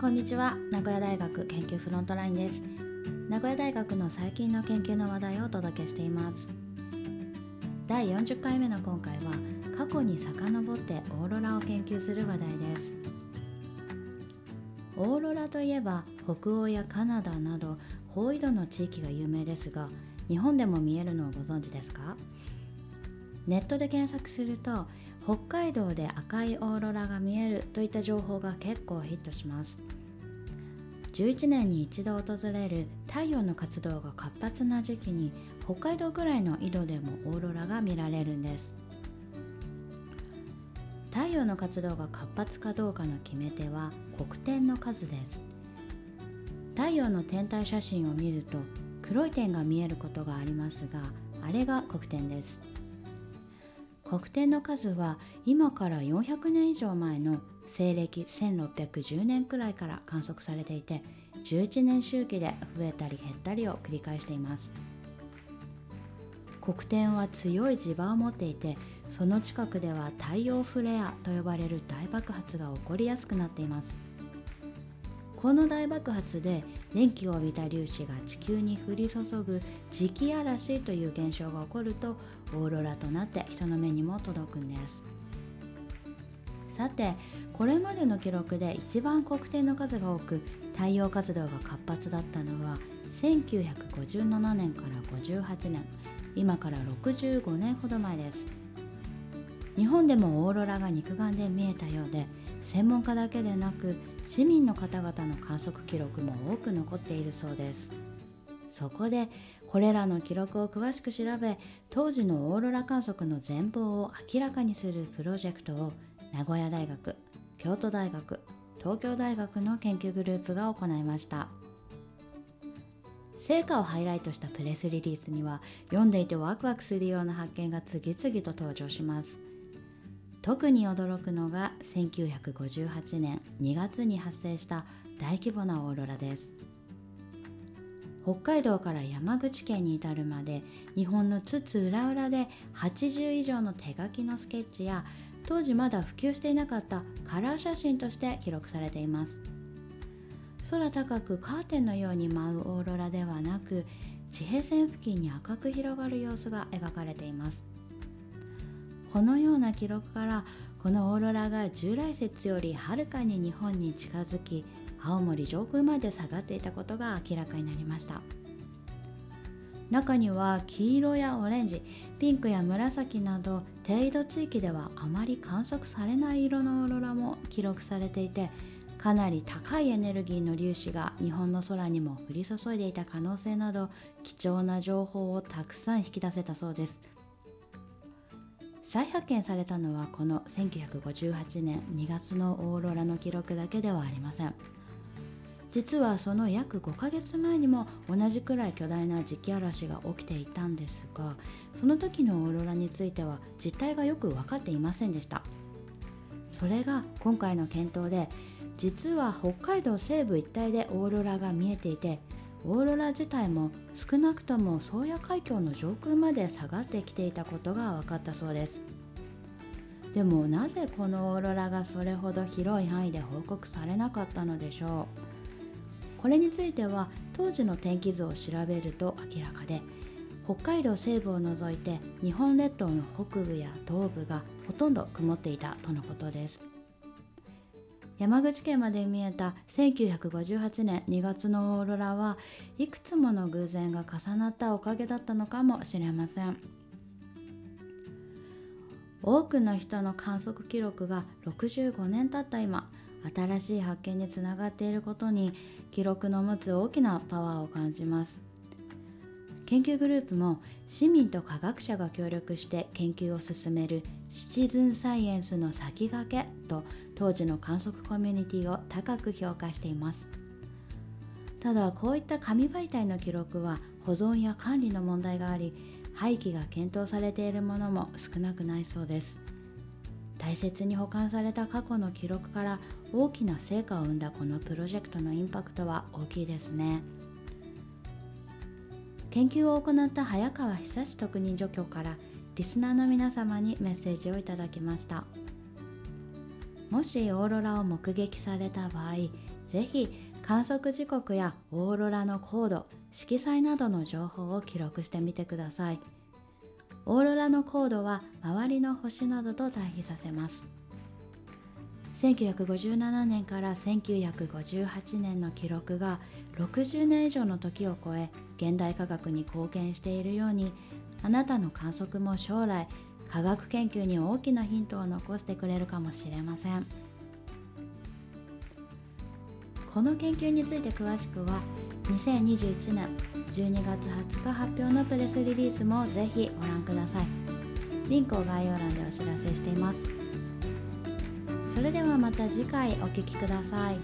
こんにちは。名古屋大学研究フロントラインです。名古屋大学の最近の研究の話題をお届けしています。第40回目の今回は過去に遡ってオーロラを研究する話題です。オーロラといえば北欧やカナダなど高緯度の地域が有名ですが日本でも見えるのをご存知ですか？ネットで検索すると北海道で赤いオーロラが見えるといった情報が結構ヒットします。11年に一度訪れる太陽の活動が活発な時期に北海道ぐらいの緯度でもオーロラが見られるんです。太陽の活動が活発かどうかの決め手は黒点の数です。太陽の天体写真を見ると黒い点が見えることがありますがあれが黒点です。黒点の数は今から400年以上前の西暦1610年くらいから観測されていて11年周期で増えたり減ったりを繰り返しています。黒点は強い磁場を持っていてその近くでは太陽フレアと呼ばれる大爆発が起こりやすくなっています。この大爆発で電気を帯びた粒子が地球に降り注ぐ磁気嵐という現象が起こるとオーロラとなって人の目にも届くんです。さてこれまでの記録で一番黒点の数が多く太陽活動が活発だったのは1957年から58年今から65年ほど前です。日本でもオーロラが肉眼で見えたようで専門家だけでなく市民の方々の観測記録も多く残っているそうです。そこでこれらの記録を詳しく調べ当時のオーロラ観測の全貌を明らかにするプロジェクトを名古屋大学京都大学東京大学の研究グループが行いました。成果をハイライトしたプレスリリースには読んでいてワクワクするような発見が次々と登場します。特に驚くのが1958年2月に発生した大規模なオーロラです。北海道から山口県に至るまで日本の津々浦々で80以上の手書きのスケッチや当時まだ普及していなかったカラー写真として記録されています。空高くカーテンのように舞うオーロラではなく地平線付近に赤く広がる様子が描かれています。このような記録からこのオーロラが従来説よりはるかに日本に近づき青森上空まで下がっていたことが明らかになりました。中には黄色やオレンジピンクや紫など低緯度地域ではあまり観測されない色のオーロラも記録されていてかなり高いエネルギーの粒子が日本の空にも降り注いでいた可能性など貴重な情報をたくさん引き出せたそうです。再発見されたのはこの1958年2月のオーロラの記録だけではありません。実はその約5ヶ月前にも同じくらい巨大な磁気嵐が起きていたんですがその時のオーロラについては実態がよく分かっていませんでした。それが今回の検討で実は北海道西部一帯でオーロラが見えていてオーロラ自体も少なくとも宗谷海峡の上空まで下がってきていたことが分かったそうです。でもなぜこのオーロラがそれほど広い範囲で報告されなかったのでしょう。これについては当時の天気図を調べると明らかで北海道西部を除いて日本列島の北部や東部がほとんど曇っていたとのことです。山口県まで見えた1958年2月のオーロラはいくつもの偶然が重なったおかげだったのかもしれません。多くの人の観測記録が65年経った今新しい発見につながっていることに記録の持つ大きなパワーを感じます。研究グループも市民と科学者が協力して研究を進めるシチズンサイエンスの先駆けと当時の観測コミュニティを高く評価しています。ただこういった紙媒体の記録は保存や管理の問題があり廃棄が検討されているものも少なくないそうです。大切に保管された過去の記録から大きな成果を生んだこのプロジェクトのインパクトは大きいですね。研究を行った早川久志特任助教からリスナーの皆様にメッセージをいただきました。もしオーロラを目撃された場合ぜひ観測時刻やオーロラの高度色彩などの情報を記録してみてください。オーロラの高度は周りの星などと対比させます。1957年から1958年の記録が60年以上の時を超え現代科学に貢献しているようにあなたの観測も将来科学研究に大きなヒントを残してくれるかもしれません。この研究について詳しくは2021年12月20日発表のプレスリリースもぜひご覧ください。リンクを概要欄でお知らせしています。それではまた次回お聴きください。